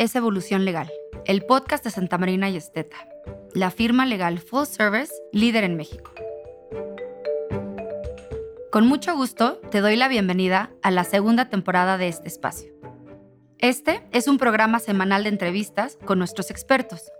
es Evolución Legal, el podcast de Santa Marina y Esteta, la firma legal full service líder en México. Con mucho gusto te doy la bienvenida a la segunda temporada de este espacio. Este es un programa semanal de entrevistas con nuestros expertos.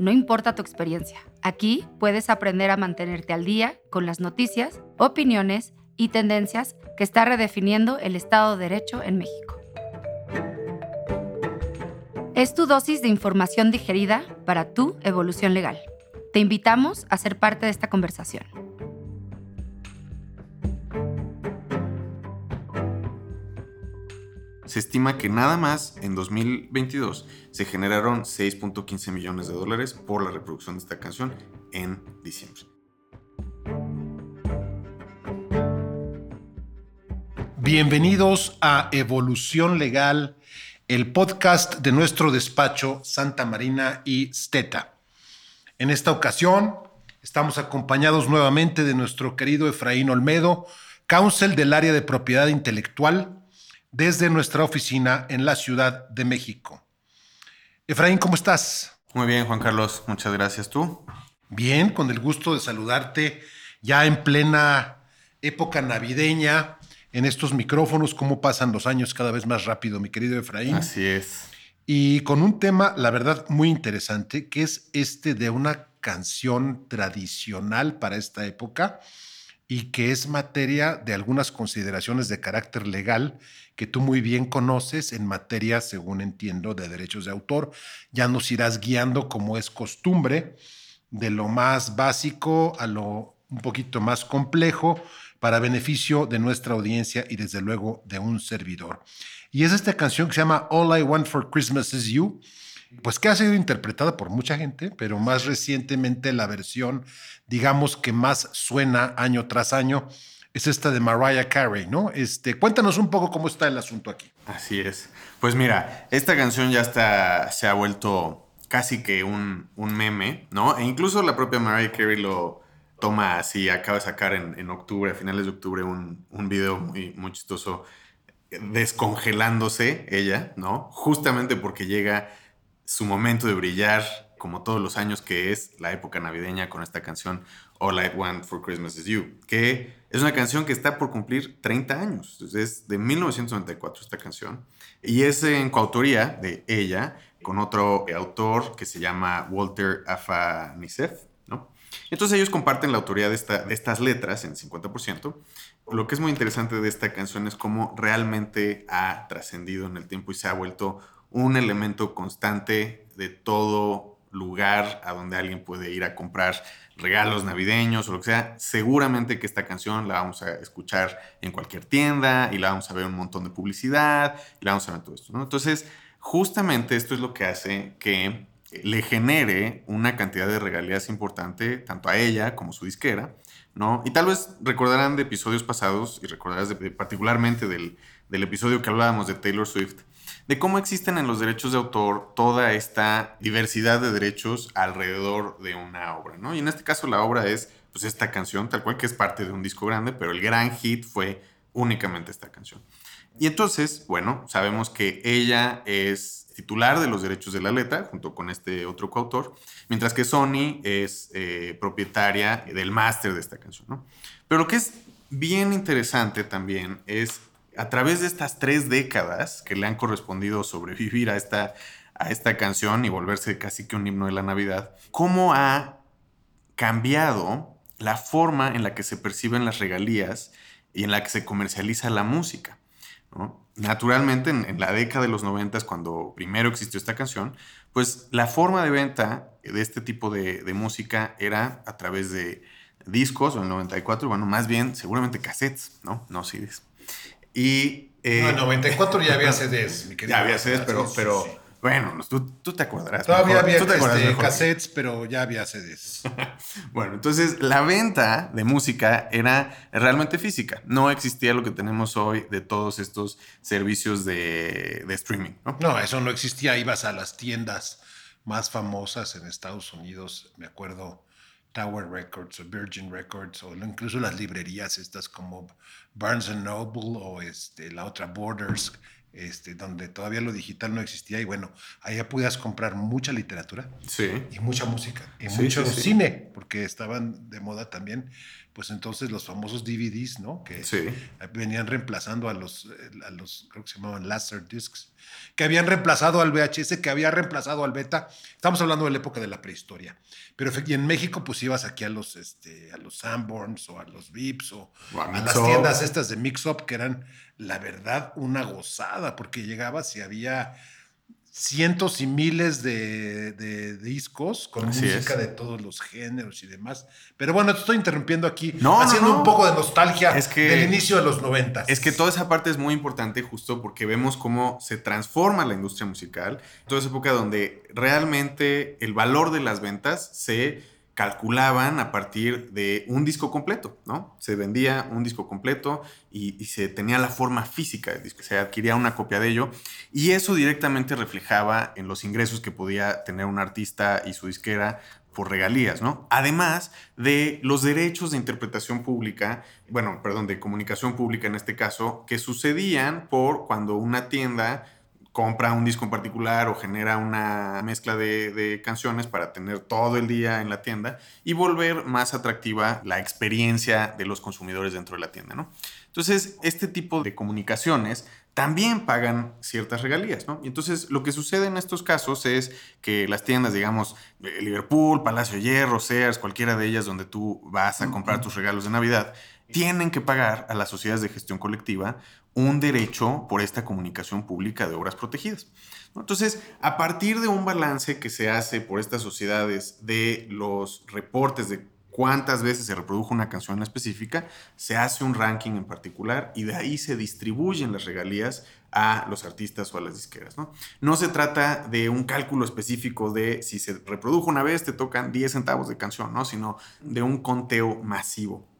No importa tu experiencia, aquí puedes aprender a mantenerte al día con las noticias, opiniones y tendencias que está redefiniendo el Estado de Derecho en México. Es tu dosis de información digerida para tu evolución legal. Te invitamos a ser parte de esta conversación. Se estima que nada más en 2022 se generaron 6.15 millones de dólares por la reproducción de esta canción en diciembre. Bienvenidos a Evolución Legal el podcast de nuestro despacho Santa Marina y Steta. En esta ocasión estamos acompañados nuevamente de nuestro querido Efraín Olmedo, counsel del área de propiedad intelectual desde nuestra oficina en la Ciudad de México. Efraín, ¿cómo estás? Muy bien, Juan Carlos, muchas gracias. ¿Tú? Bien, con el gusto de saludarte ya en plena época navideña en estos micrófonos, cómo pasan los años cada vez más rápido, mi querido Efraín. Así es. Y con un tema, la verdad, muy interesante, que es este de una canción tradicional para esta época y que es materia de algunas consideraciones de carácter legal que tú muy bien conoces en materia, según entiendo, de derechos de autor. Ya nos irás guiando como es costumbre, de lo más básico a lo un poquito más complejo, para beneficio de nuestra audiencia y desde luego de un servidor. Y es esta canción que se llama All I Want for Christmas Is You, pues que ha sido interpretada por mucha gente, pero más recientemente la versión, digamos que más suena año tras año, es esta de Mariah Carey, ¿no? Este, cuéntanos un poco cómo está el asunto aquí. Así es. Pues mira, esta canción ya está, se ha vuelto casi que un, un meme, ¿no? E incluso la propia Mariah Carey lo, toma así, acaba de sacar en, octubre, a finales de octubre, un, un video muy, muy chistoso descongelándose ella, ¿no? Justamente porque llega su momento de brillar, como todos los años que es la época navideña con esta canción All I Want for Christmas Is You, que es una canción que está por cumplir 30 años, es de 1994 esta canción, y es en coautoría de ella con otro autor que se llama Walter Afanisef, entonces ellos comparten la autoría de, estas letras en 50%. Lo que es muy interesante de esta canción es cómo realmente ha trascendido en el tiempo y se ha vuelto un elemento constante de todo lugar a donde alguien puede ir a comprar regalos navideños o lo que sea, seguramente que esta canción la vamos a escuchar en cualquier tienda y la vamos a ver un montón de publicidad y la vamos a ver todo esto. Entonces, justamente esto es lo que hace que le genere una cantidad de regalías importante tanto a ella como a su disquera, ¿no? Y tal vez recordarán de episodios pasados y recordarás particularmente del, episodio que hablábamos de Taylor Swift, de cómo existen en los derechos de autor toda esta diversidad de derechos alrededor de una obra, ¿no? Y en este caso la obra es pues esta canción, tal cual que es parte de un disco grande, pero el gran hit fue únicamente esta canción. Y entonces, bueno, sabemos que ella es titular de los derechos de la letra, junto con este otro coautor, mientras que Sony es eh, propietaria del máster de esta canción. ¿no? Pero lo que es bien interesante también es, a través de estas tres décadas que le han correspondido sobrevivir a esta, a esta canción y volverse casi que un himno de la Navidad, cómo ha cambiado la forma en la que se perciben las regalías y en la que se comercializa la música. ¿No? naturalmente en, la década de los 90, cuando primero existió esta canción, pues la forma de venta de este tipo de, música era a través de discos, o en el 94, bueno, más bien seguramente cassettes, ¿no? No CDs. Y... Eh, no, en 94 ya había CDs, mi querido. Ya había CDs, pero, pero bueno, tú, tú te acordarás. Todavía había este, cassettes, pero ya había CDs. bueno, entonces la venta de música era realmente física. No existía lo que tenemos hoy de todos estos servicios de, de streaming. ¿no? no, eso no existía. Ibas a las tiendas más famosas en Estados Unidos, me acuerdo. Tower Records o Virgin Records o incluso las librerías estas como Barnes Noble o este, la otra Borders este, donde todavía lo digital no existía y bueno, allá podías comprar mucha literatura Sí. y mucha música y Sí, mucho sí, cine, porque estaban de moda también, pues entonces los famosos DVDs, ¿no? Que Sí. venían reemplazando a los, eh, a los, creo que se llamaban Laserdiscs, que habían reemplazado al VHS, que había reemplazado al Beta. Estamos hablando de la época de la prehistoria. Pero y en México, pues ibas aquí a los, este, a los Sanborns o a los Vips o, O a a, las tiendas estas de Mix Up, que eran, la verdad, una gozada, porque llegabas y había cientos y miles de, de discos con Así música es. de todos los géneros y demás. Pero bueno, te estoy interrumpiendo aquí, No, haciendo no. un poco de nostalgia Es que- del inicio de los noventas. Es que toda esa parte es muy importante justo porque vemos cómo se transforma la industria musical. Toda esa época donde realmente el valor de las ventas se calculaban a partir de un disco completo, ¿no? Se vendía un disco completo y, se tenía la forma física del disco, se adquiría una copia de ello y eso directamente reflejaba en los ingresos que podía tener un artista y su disquera por regalías, ¿no? Además de los derechos de interpretación pública, bueno, perdón, de comunicación pública en este caso, que sucedían por cuando una tienda compra un disco en particular o genera una mezcla de, de canciones para tener todo el día en la tienda y volver más atractiva la experiencia de los consumidores dentro de la tienda, ¿no? Entonces, este tipo de comunicaciones también pagan ciertas regalías, ¿no? Y entonces lo que sucede en estos casos es que las tiendas, digamos, eh, Liverpool, Palacio de Hierro, Sears, cualquiera de ellas donde tú vas a comprar tus regalos de Navidad, tienen que pagar a las sociedades de gestión colectiva un derecho por esta comunicación pública de obras protegidas. Entonces, a partir de un balance que se hace por estas sociedades de los reportes de cuántas veces se reprodujo una canción específica, se hace un ranking en particular y de ahí se distribuyen las regalías a los artistas o a las disqueras. No, no se trata de un cálculo específico de si se reprodujo una vez te tocan 10 centavos de canción, ¿no? sino de un conteo masivo.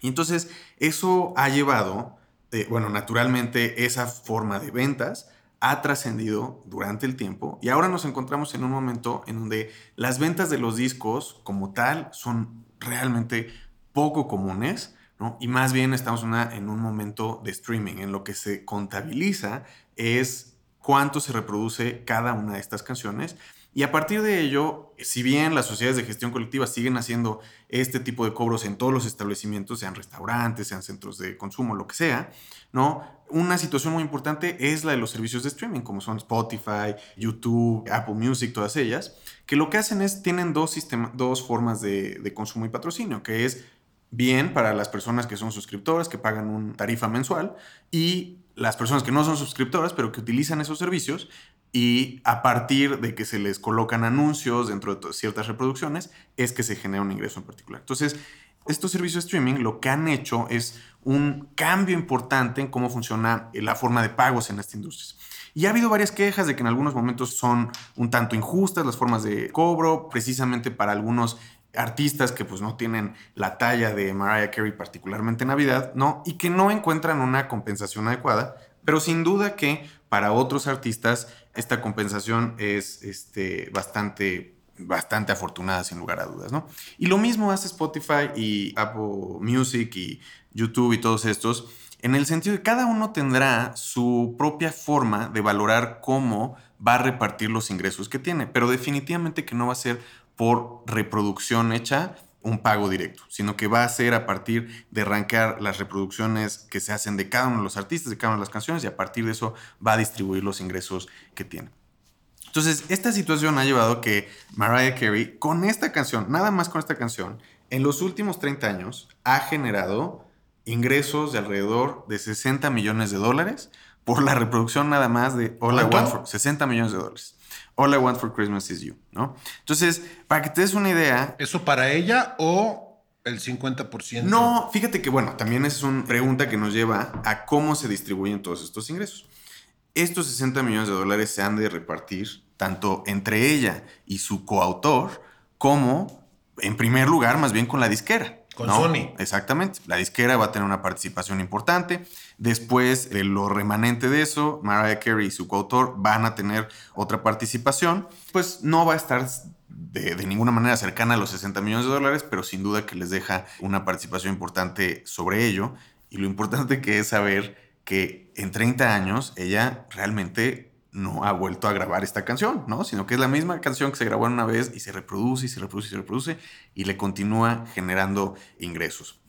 Y entonces eso ha llevado, eh, bueno, naturalmente esa forma de ventas ha trascendido durante el tiempo y ahora nos encontramos en un momento en donde las ventas de los discos como tal son realmente poco comunes, ¿no? Y más bien estamos en un momento de streaming, en lo que se contabiliza es cuánto se reproduce cada una de estas canciones. Y a partir de ello, si bien las sociedades de gestión colectiva siguen haciendo este tipo de cobros en todos los establecimientos, sean restaurantes, sean centros de consumo, lo que sea, ¿no? Una situación muy importante es la de los servicios de streaming, como son Spotify, YouTube, Apple Music, todas ellas, que lo que hacen es, tienen dos, sistema- dos formas de, de consumo y patrocinio, que es bien para las personas que son suscriptoras, que pagan una tarifa mensual, y las personas que no son suscriptoras, pero que utilizan esos servicios, y a partir de que se les colocan anuncios dentro de ciertas reproducciones, es que se genera un ingreso en particular. Entonces, estos servicios de streaming lo que han hecho es un cambio importante en cómo funciona eh, la forma de pagos en esta industria. Y ha habido varias quejas de que en algunos momentos son un tanto injustas las formas de cobro, precisamente para algunos artistas que pues no tienen la talla de Mariah Carey, particularmente en Navidad, ¿no? Y que no encuentran una compensación adecuada, pero sin duda que para otros artistas esta compensación es este, bastante, bastante afortunada, sin lugar a dudas, ¿no? Y lo mismo hace Spotify y Apple Music y YouTube y todos estos, en el sentido de que cada uno tendrá su propia forma de valorar cómo va a repartir los ingresos que tiene, pero definitivamente que no va a ser por reproducción hecha un pago directo, sino que va a ser a partir de arrancar las reproducciones que se hacen de cada uno de los artistas, de cada una de las canciones, y a partir de eso va a distribuir los ingresos que tiene. Entonces, esta situación ha llevado a que Mariah Carey, con esta canción, nada más con esta canción, en los últimos 30 años ha generado ingresos de alrededor de 60 millones de dólares por la reproducción nada más de All I ¿Cuánto? Want for 60 millones de dólares. All I Want for Christmas is You, ¿no? Entonces, para que te des una idea, ¿Eso para ella o el 50%? no, fíjate que bueno, también es una pregunta que nos lleva a cómo se distribuyen todos estos ingresos. Estos 60 millones de dólares se han de repartir tanto entre ella y su coautor como, en primer lugar, más bien con la disquera. Con Sony. Exactamente. La disquera va a tener una participación importante. Después de lo remanente de eso, Mariah Carey y su coautor van a tener otra participación. Pues no va a estar de, de ninguna manera cercana a los 60 millones de dólares, pero sin duda que les deja una participación importante sobre ello. Y lo importante que es saber que en 30 años ella realmente no ha vuelto a grabar esta canción, ¿no? Sino que es la misma canción que se grabó una vez y se reproduce y se reproduce y se reproduce y le continúa generando ingresos.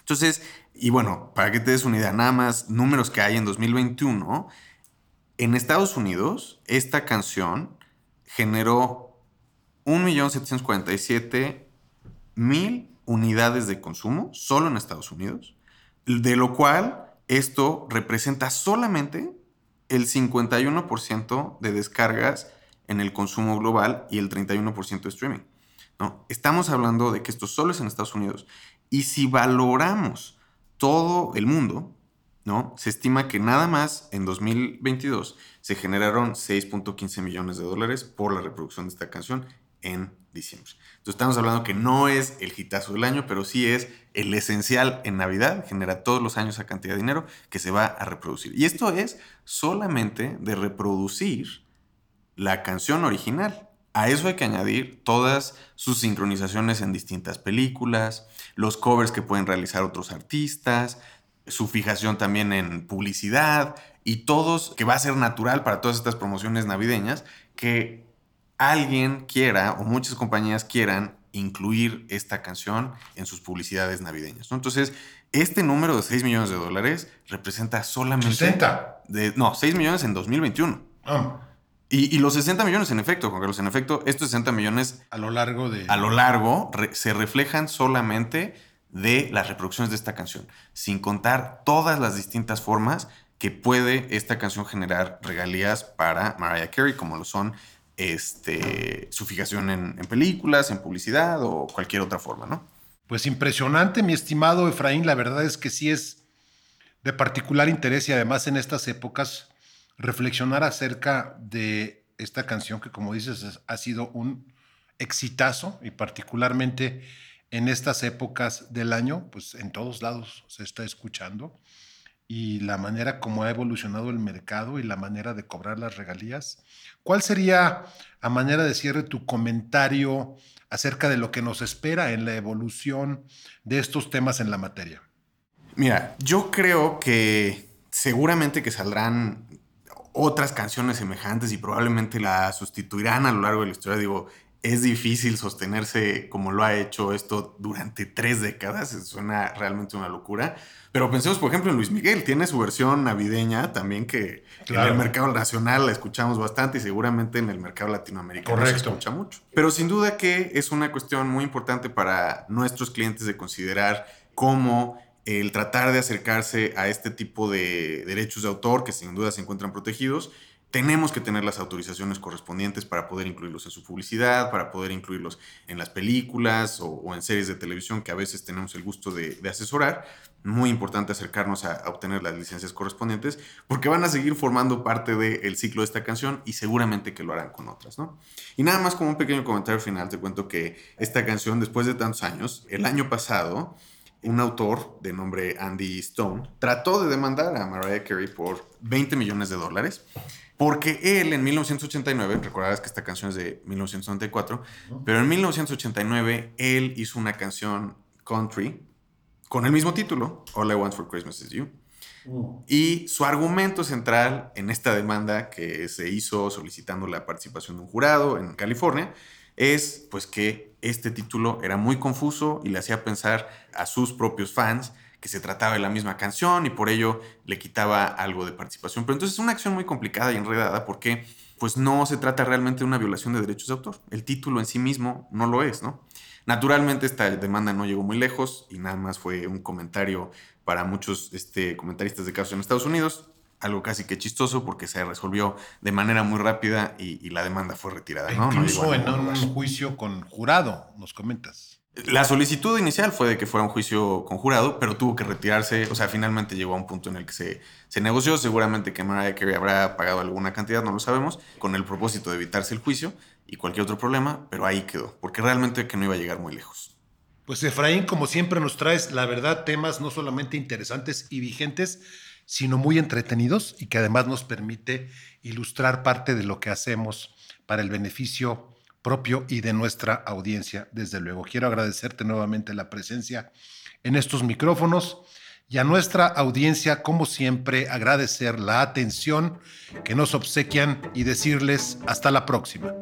Entonces, y bueno, para que te des una idea, nada más números que hay en 2021, en Estados Unidos, esta canción generó 1.747.000 unidades de consumo solo en Estados Unidos, de lo cual esto representa solamente el 51% de descargas en el consumo global y el 31% de streaming. ¿no? Estamos hablando de que esto solo es en Estados Unidos. Y si valoramos todo el mundo, ¿no? se estima que nada más en 2022 se generaron 6.15 millones de dólares por la reproducción de esta canción en diciembre. Entonces estamos hablando que no es el hitazo del año, pero sí es el esencial en Navidad, genera todos los años esa cantidad de dinero que se va a reproducir. Y esto es solamente de reproducir la canción original. A eso hay que añadir todas sus sincronizaciones en distintas películas, los covers que pueden realizar otros artistas, su fijación también en publicidad y todos, que va a ser natural para todas estas promociones navideñas, que alguien quiera o muchas compañías quieran incluir esta canción en sus publicidades navideñas. Entonces, este número de 6 millones de dólares representa solamente... 60. De, no, 6 millones en 2021. Ah, Y, y los 60 millones en efecto, Juan Carlos, en efecto, estos 60 millones a lo largo de... a lo largo re- se reflejan solamente de las reproducciones de esta canción, sin contar todas las distintas formas que puede esta canción generar regalías para Mariah Carey, como lo son este, su fijación en, en películas, en publicidad o cualquier otra forma, ¿no? Pues impresionante, mi estimado Efraín. La verdad es que sí es de particular interés y además en estas épocas reflexionar acerca de esta canción que como dices es- ha sido un exitazo y particularmente en estas épocas del año, pues en todos lados se está escuchando y la manera como ha evolucionado el mercado y la manera de cobrar las regalías. ¿Cuál sería, a manera de cierre, tu comentario acerca de lo que nos espera en la evolución de estos temas en la materia? Mira, yo creo que seguramente que saldrán otras canciones semejantes y probablemente la sustituirán a lo largo de la historia. Digo, es difícil sostenerse como lo ha hecho esto durante tres décadas. Suena realmente una locura. Pero pensemos, por ejemplo, en Luis Miguel. Tiene su versión navideña también que Claro. en el mercado nacional la escuchamos bastante y seguramente en el mercado latinoamericano Correcto. se escucha mucho. Pero sin duda que es una cuestión muy importante para nuestros clientes de considerar cómo el tratar de acercarse a este tipo de derechos de autor que sin duda se encuentran protegidos, tenemos que tener las autorizaciones correspondientes para poder incluirlos en su publicidad, para poder incluirlos en las películas o, en series de televisión que a veces tenemos el gusto de, asesorar. Muy importante acercarnos a, a obtener las licencias correspondientes porque van a seguir formando parte del ciclo de esta canción y seguramente que lo harán con otras, ¿no? Y nada más como un pequeño comentario final, te cuento que esta canción, después de tantos años, el año pasado, un autor de nombre Andy Stone trató de demandar a Mariah Carey por 20 millones de dólares porque él en 1989, recordarás que esta canción es de 1994, pero en 1989 él hizo una canción country con el mismo título, All I Want for Christmas Is You. Y su argumento central en esta demanda que se hizo solicitando la participación de un jurado en California es pues que este título era muy confuso y le hacía pensar a sus propios fans que se trataba de la misma canción y por ello le quitaba algo de participación. Pero entonces es una acción muy complicada y enredada porque pues no se trata realmente de una violación de derechos de autor. El título en sí mismo no lo es, ¿no? Naturalmente esta demanda no llegó muy lejos y nada más fue un comentario para muchos este, comentaristas de casos en Estados Unidos, algo casi que chistoso porque se resolvió de manera muy rápida y, y la demanda fue retirada. Incluso en un lugar. juicio con jurado, nos comentas. La solicitud inicial fue de que fuera un juicio con jurado, pero tuvo que retirarse. O sea, finalmente llegó a un punto en el que se, se negoció. Seguramente que Mariah Carey habrá pagado alguna cantidad, no lo sabemos, con el propósito de evitarse el juicio y cualquier otro problema, pero ahí quedó, porque realmente que no iba a llegar muy lejos. Pues Efraín, como siempre nos traes, la verdad, temas no solamente interesantes y vigentes, sino muy entretenidos y que además nos permite ilustrar parte de lo que hacemos para el beneficio propio y de nuestra audiencia, desde luego. Quiero agradecerte nuevamente la presencia en estos micrófonos y a nuestra audiencia, como siempre, agradecer la atención que nos obsequian y decirles hasta la próxima.